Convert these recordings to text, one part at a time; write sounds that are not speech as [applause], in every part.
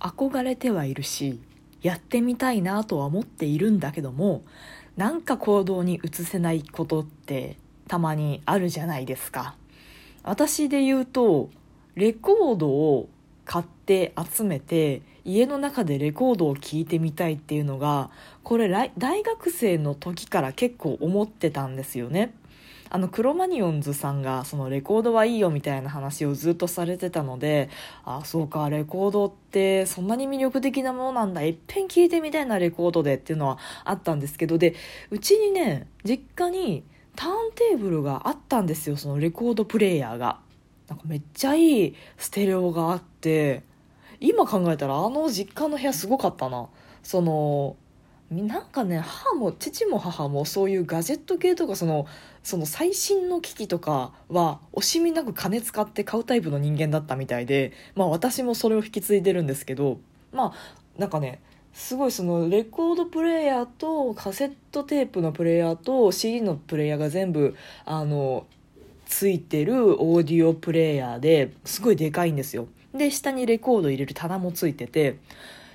憧れてはいるしやってみたいなとは思っているんだけどもなんか行動に移せないことってたまにあるじゃないですか。私で言うとレコードを買って集めて家の中でレコードを聴いてみたいっていうのがこれ大学生の時から結構思ってたんですよね。あのクロマニオンズさんがそのレコードはいいよみたいな話をずっとされてたのでああそうかレコードってそんなに魅力的なものなんだいっぺん聴いてみたいなレコードでっていうのはあったんですけどでうちにね実家にターンテーブルがあったんですよそのレコードプレーヤーが。なんかめっちゃいいステレオがあて今考えたらあの実家の部屋すごかったな。そのなんかね母も父も母もそういうガジェット系とかそのその最新の機器とかは惜しみなく金使って買うタイプの人間だったみたいでまあ私もそれを引き継いでるんですけどまあなんかねすごいそのレコードプレーヤーとカセットテープのプレーヤーと CD のプレーヤーが全部あのついてるオーディオプレーヤーですごいでかいんですよ。で下にレコード入れる棚もついてて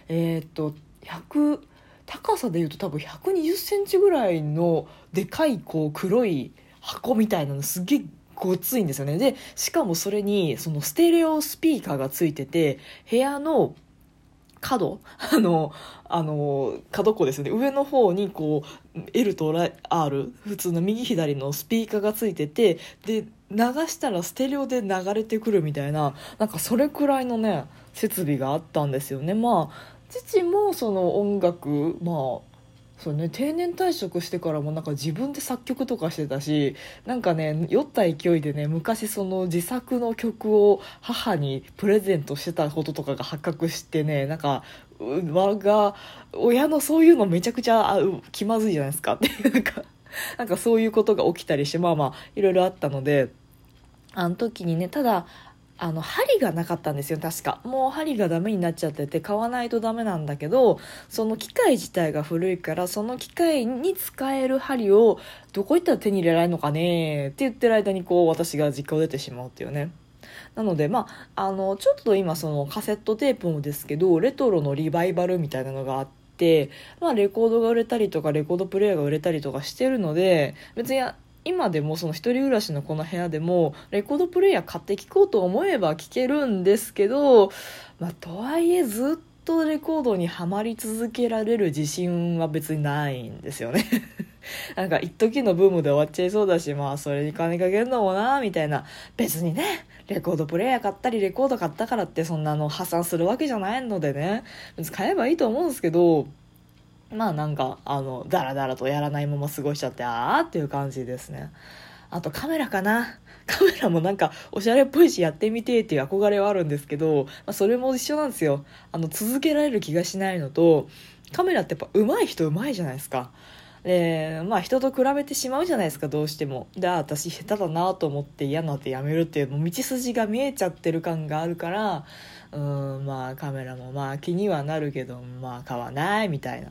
えー、っと100高さで言うと多分120センチぐらいのでかいこう黒い箱みたいなのすげえごついんですよね。でしかもそれにそのステレオスピーカーがついてて部屋の角あのあの角っこですね。上の方にこう L と R 普通の右左のスピーカーがついててで流したらステレオで流れてくるみたいななんかそれくらいのね設備があったんですよね。まあ父もその音楽まあそうね、定年退職してからもなんか自分で作曲とかしてたしなんかね酔った勢いでね昔その自作の曲を母にプレゼントしてたこととかが発覚してねなんか我が親のそういうのめちゃくちゃ気まずいじゃないですか。っていうなんかなんかそういうことが起きたりしてまあまあいろいろあったのであの時にねただあの針がなかったんですよ確か。もう針がダメになっちゃってて買わないとダメなんだけどその機械自体が古いからその機械に使える針をどこ行ったら手に入れられるのかねって言ってる間にこう私が実家を出てしまうっていうね。なのでまああのちょっと今そのカセットテープもですけどレトロのリバイバルみたいなのがあってまあレコードが売れたりとかレコードプレーヤーが売れたりとかしてるので別に今でもその一人暮らしのこの部屋でもレコードプレーヤー買って聴こうと思えば聴けるんですけど、まあ、とはいえずっとレコードにはまり続けられる自信は別にないんですよね。[laughs] なんか一時のブームで終わっちゃいそうだしまあそれに金かけるのもなみたいな。別にねレコードプレーヤー買ったりレコード買ったからってそんなの破産するわけじゃないのでね。別に買えばいいと思うんですけどまあなんかあのダラダラとやらないまま過ごしちゃってああっていう感じですね。あとカメラかな。[laughs] カメラもなんかおしゃれっぽいしやってみてっていう憧れはあるんですけど、まあ、それも一緒なんですよ。あの続けられる気がしないのとカメラってやっぱ上手い人上手いじゃないですか。でまあ人と比べてしまうじゃないですかどうしても。で私下手だなと思って嫌になってやめるっていうもう道筋が見えちゃってる感があるからうんまあカメラもまあ気にはなるけどまあ買わないみたいな。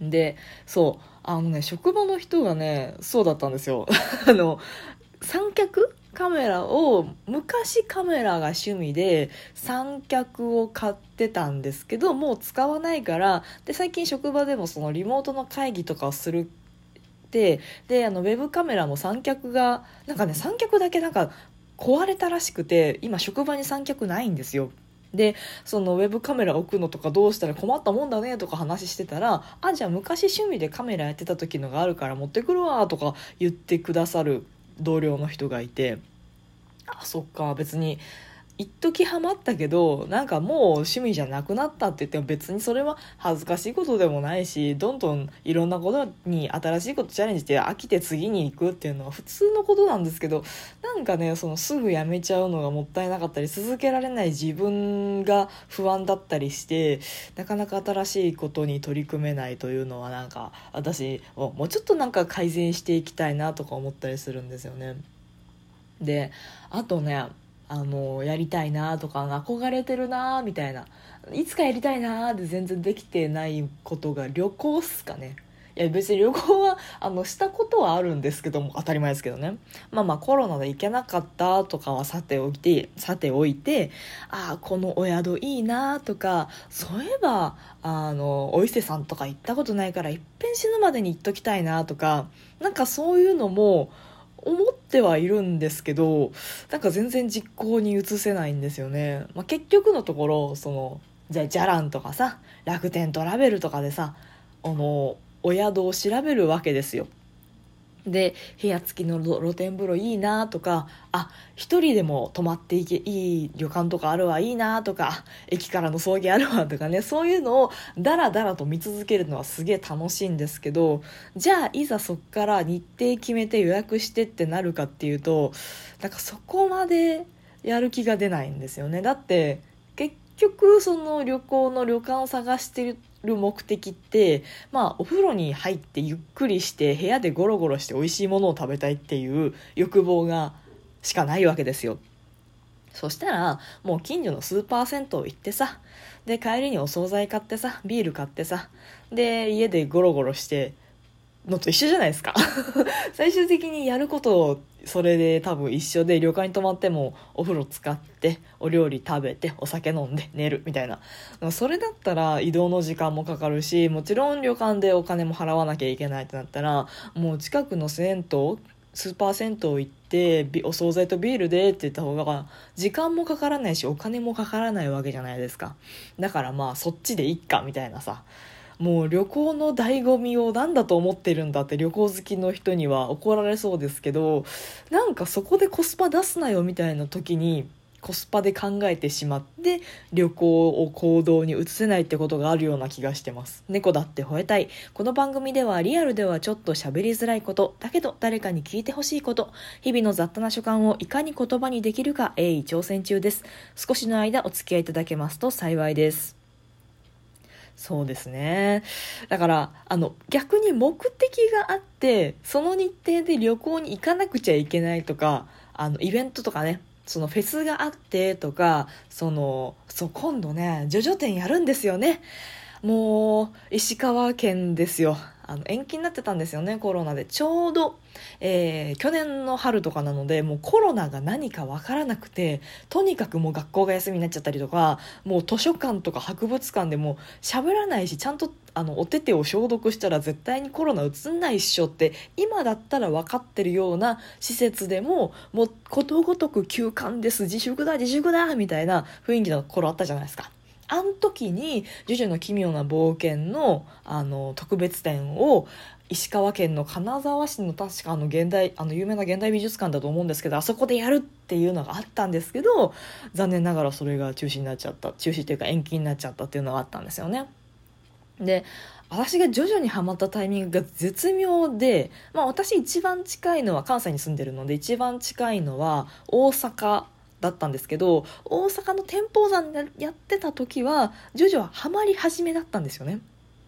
でそうあのね職場の人がねそうだったんですよ。[laughs] あの三脚カメラを昔カメラが趣味で三脚を買ってたんですけどもう使わないからで最近職場でもそのリモートの会議とかをするってであのウェブカメラも三脚がなんかね三脚だけなんか壊れたらしくて今職場に三脚ないんですよ。でそのウェブカメラ置くのとかどうしたら困ったもんだねとか話してたら「あじゃあ昔趣味でカメラやってた時のがあるから持ってくるわ」とか言ってくださる同僚の人がいてあそっか別に一時ハマったけどなんかもう趣味じゃなくなったって言っても別にそれは恥ずかしいことでもないしどんどんいろんなことに新しいことチャレンジして飽きて次に行くっていうのは普通のことなんですけどなんかねそのすぐやめちゃうのがもったいなかったり続けられない自分が不安だったりしてなかなか新しいことに取り組めないというのはなんか私もうちょっとなんか改善していきたいなとか思ったりするんですよね。であとねあのやりたいなとか憧れてるなみたいな。いつかやりたいなって全然できてないことが旅行っすかね。いや別に旅行はあのしたことはあるんですけども当たり前ですけどね。まあまあコロナで行けなかったとかはさておいてさておいてああこのお宿いいなとかそういえばあのお伊勢さんとか行ったことないからいっぺん死ぬまでに行っときたいなとかなんかそういうのも思ってはいるんですけどなんか全然実行に移せないんですよね、まあ、結局のところそのじゃあじゃらんとかさ楽天トラベルとかでさあのお宿を調べるわけですよ。で部屋付きの露天風呂いいなとかあ一人でも泊まっていけいい旅館とかあるわいいなとか駅からの送迎あるわとかねそういうのをダラダラと見続けるのはすげえ楽しいんですけどじゃあいざそっから日程決めて予約してってなるかっていうとなんかそこまでやる気が出ないんですよね。だって結局その旅行の旅館を探してるる目的ってまあお風呂に入ってゆっくりして部屋でゴロゴロして美味しいものを食べたいっていう欲望がしかないわけですよ。そしたらもう近所のスーパー銭湯行ってさで帰りにお惣菜買ってさビール買ってさで家でゴロゴロしてのと一緒じゃないですか。[laughs] 最終的にやることそれで多分一緒で旅館に泊まってもお風呂使ってお料理食べてお酒飲んで寝るみたいなそれだったら移動の時間もかかるしもちろん旅館でお金も払わなきゃいけないってなったらもう近くの銭湯スーパー銭湯行ってお惣菜とビールでって言った方が時間もかからないしお金もかからないわけじゃないですかだからまあそっちでいっかみたいなさもう旅行の醍醐味を何だと思ってるんだって旅行好きの人には怒られそうですけどなんかそこでコスパ出すなよみたいな時にコスパで考えてしまって旅行を行動に移せないってことがあるような気がしてます。猫だって吠えたい。この番組ではリアルではちょっと喋りづらいことだけど誰かに聞いてほしいこと日々の雑多な所感をいかに言葉にできるか鋭意挑戦中です。少しの間お付き合いいただけますと幸いです。そうですね。だから、あの、逆に目的があって、その日程で旅行に行かなくちゃいけないとか、あの、イベントとかね、そのフェスがあってとか、その、そう、今度ね、ジョジョ展やるんですよね。もう、石川県ですよ。あの延期になってたんですよねコロナでちょうど、えー、去年の春とかなのでもうコロナが何か分からなくてとにかくもう学校が休みになっちゃったりとかもう図書館とか博物館でも喋らないしちゃんとあのお手手を消毒したら絶対にコロナうつんないっしょって今だったら分かってるような施設でももうことごとく休館です自粛だ自粛だみたいな雰囲気の頃あったじゃないですか。あの時に「ジョジョの奇妙な冒険の」あの特別展を石川県の金沢市の確かあの現代あの有名な現代美術館だと思うんですけどあそこでやるっていうのがあったんですけど残念ながらそれが中止になっちゃった中止っていうか延期になっちゃったっていうのがあったんですよね。で私が徐々にハマったタイミングが絶妙で、まあ、私一番近いのは関西に住んでるので一番近いのは大阪だったんですけど大阪の天保山でやってた時はジョジョはハマり始めだったんですよね。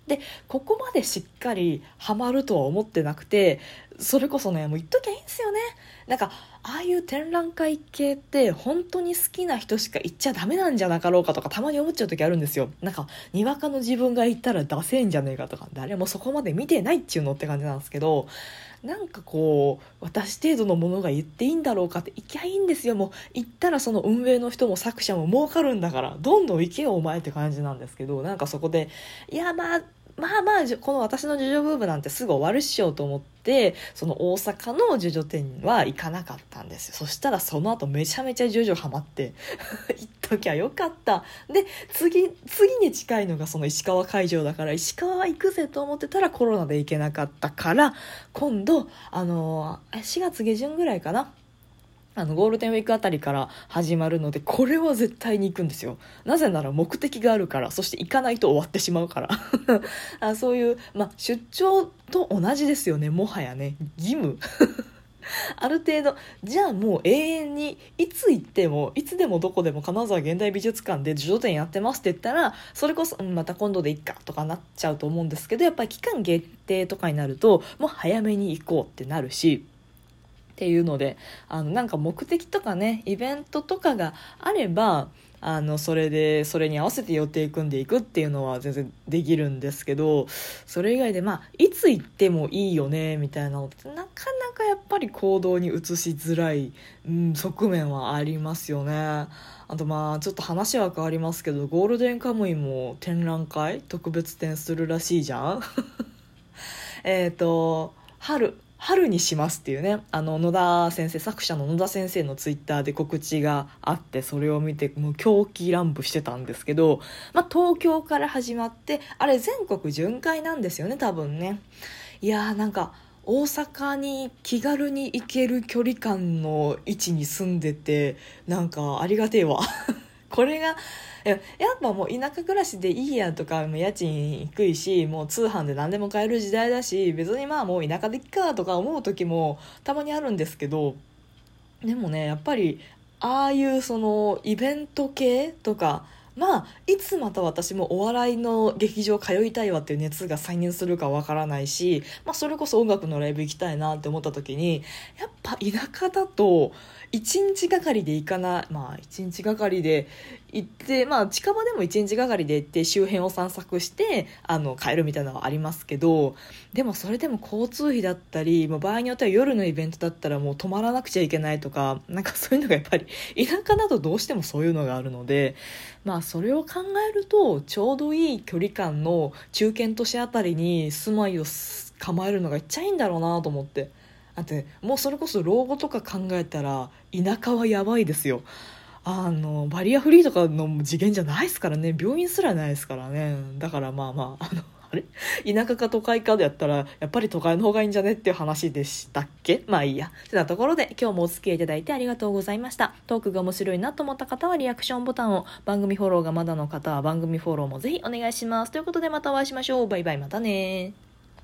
でここまでしっかりハマるとは思ってなくてそれこそねもう言っときゃいいんですよね。なんかああいう展覧会系って本当に好きな人しか行っちゃダメなんじゃなかろうかとかたまに思っちゃう時あるんですよ。なんかにわかの自分が行ったらダセえんじゃねえかとか誰もそこまで見てないっちゅうのって感じなんですけどなんかこう私程度のものが言っていいんだろうかって行きゃいいんですよ。もう行ったらその運営の人も作者も儲かるんだからどんどん行けよお前って感じなんですけどなんかそこでいやまあまあまあこの私のジョジョブームなんてすぐ終わるっしょと思ってその大阪のジョジョ店は行かなかったんですよ。そしたらその後めちゃめちゃジョジョハマって [laughs] 行っときゃよかった。で次次に近いのがその石川会場だから石川行くぜと思ってたらコロナで行けなかったから今度あの4月下旬ぐらいかなあのゴールデンウィークあたりから始まるのでこれは絶対に行くんですよ。なぜなら目的があるからそして行かないと終わってしまうから。[laughs] あそういう、ま、出張と同じですよねもはやね。義務。[laughs] ある程度じゃあもう永遠にいつ行ってもいつでもどこでも金沢現代美術館で自助展やってますって言ったらそれこそ、うん、また今度でいっかとかなっちゃうと思うんですけどやっぱり期間限定とかになるともう早めに行こうってなるしっていうのであのなんか目的とかねイベントとかがあればあのそれでそれに合わせて予定組んでいくっていうのは全然できるんですけどそれ以外でまあいつ行ってもいいよねみたいなのってなかなかやっぱり行動に移しづらい、うん、側面はありますよね。あとまあちょっと話は変わりますけどゴールデンカムイも展覧会特別展するらしいじゃん。[laughs] えっと春。春にしますっていうねあの野田先生作者の野田先生のツイッターで告知があってそれを見てもう狂気乱舞してたんですけど、まあ、東京から始まってあれ全国巡回なんですよね多分ね。いやーなんか大阪に気軽に行ける距離感の位置に住んでてなんかありがてえわ。これがやっぱもう田舎暮らしでいいやとか家賃低いしもう通販で何でも買える時代だし別にまあもう田舎でいっかとか思う時もたまにあるんですけどでもねやっぱりああいうそのイベント系とかまあいつまた私もお笑いの劇場通いたいわっていう熱が再燃するかわからないし、まあ、それこそ音楽のライブ行きたいなって思った時にやっぱ田舎だと1日がかりで行かないまあ1日がかりで行ってまあ近場でも1日がかりで行って周辺を散策してあの帰るみたいなのはありますけどでもそれでも交通費だったりもう場合によっては夜のイベントだったらもう泊まらなくちゃいけないとかなんか [laughs] そういうのがやっぱり田舎だとどうしてもそういうのがあるのでまあそれを考えるとちょうどいい距離感の中堅都市あたりに住まいを構えるのがいっちゃいいんだろうなと思って。だってもうそれこそ老後とか考えたら田舎はやばいですよあのバリアフリーとかの次元じゃないですからね。病院すらないですからね。だからまあまああのあれ？田舎か都会かでやったらやっぱり都会の方がいいんじゃねっていう話でしたっけ？まあいいや。てなところで今日もお付き合いいただいてありがとうございました。トークが面白いなと思った方はリアクションボタンを番組フォローがまだの方は番組フォローもぜひお願いします。ということでまたお会いしましょう。バイバイまたね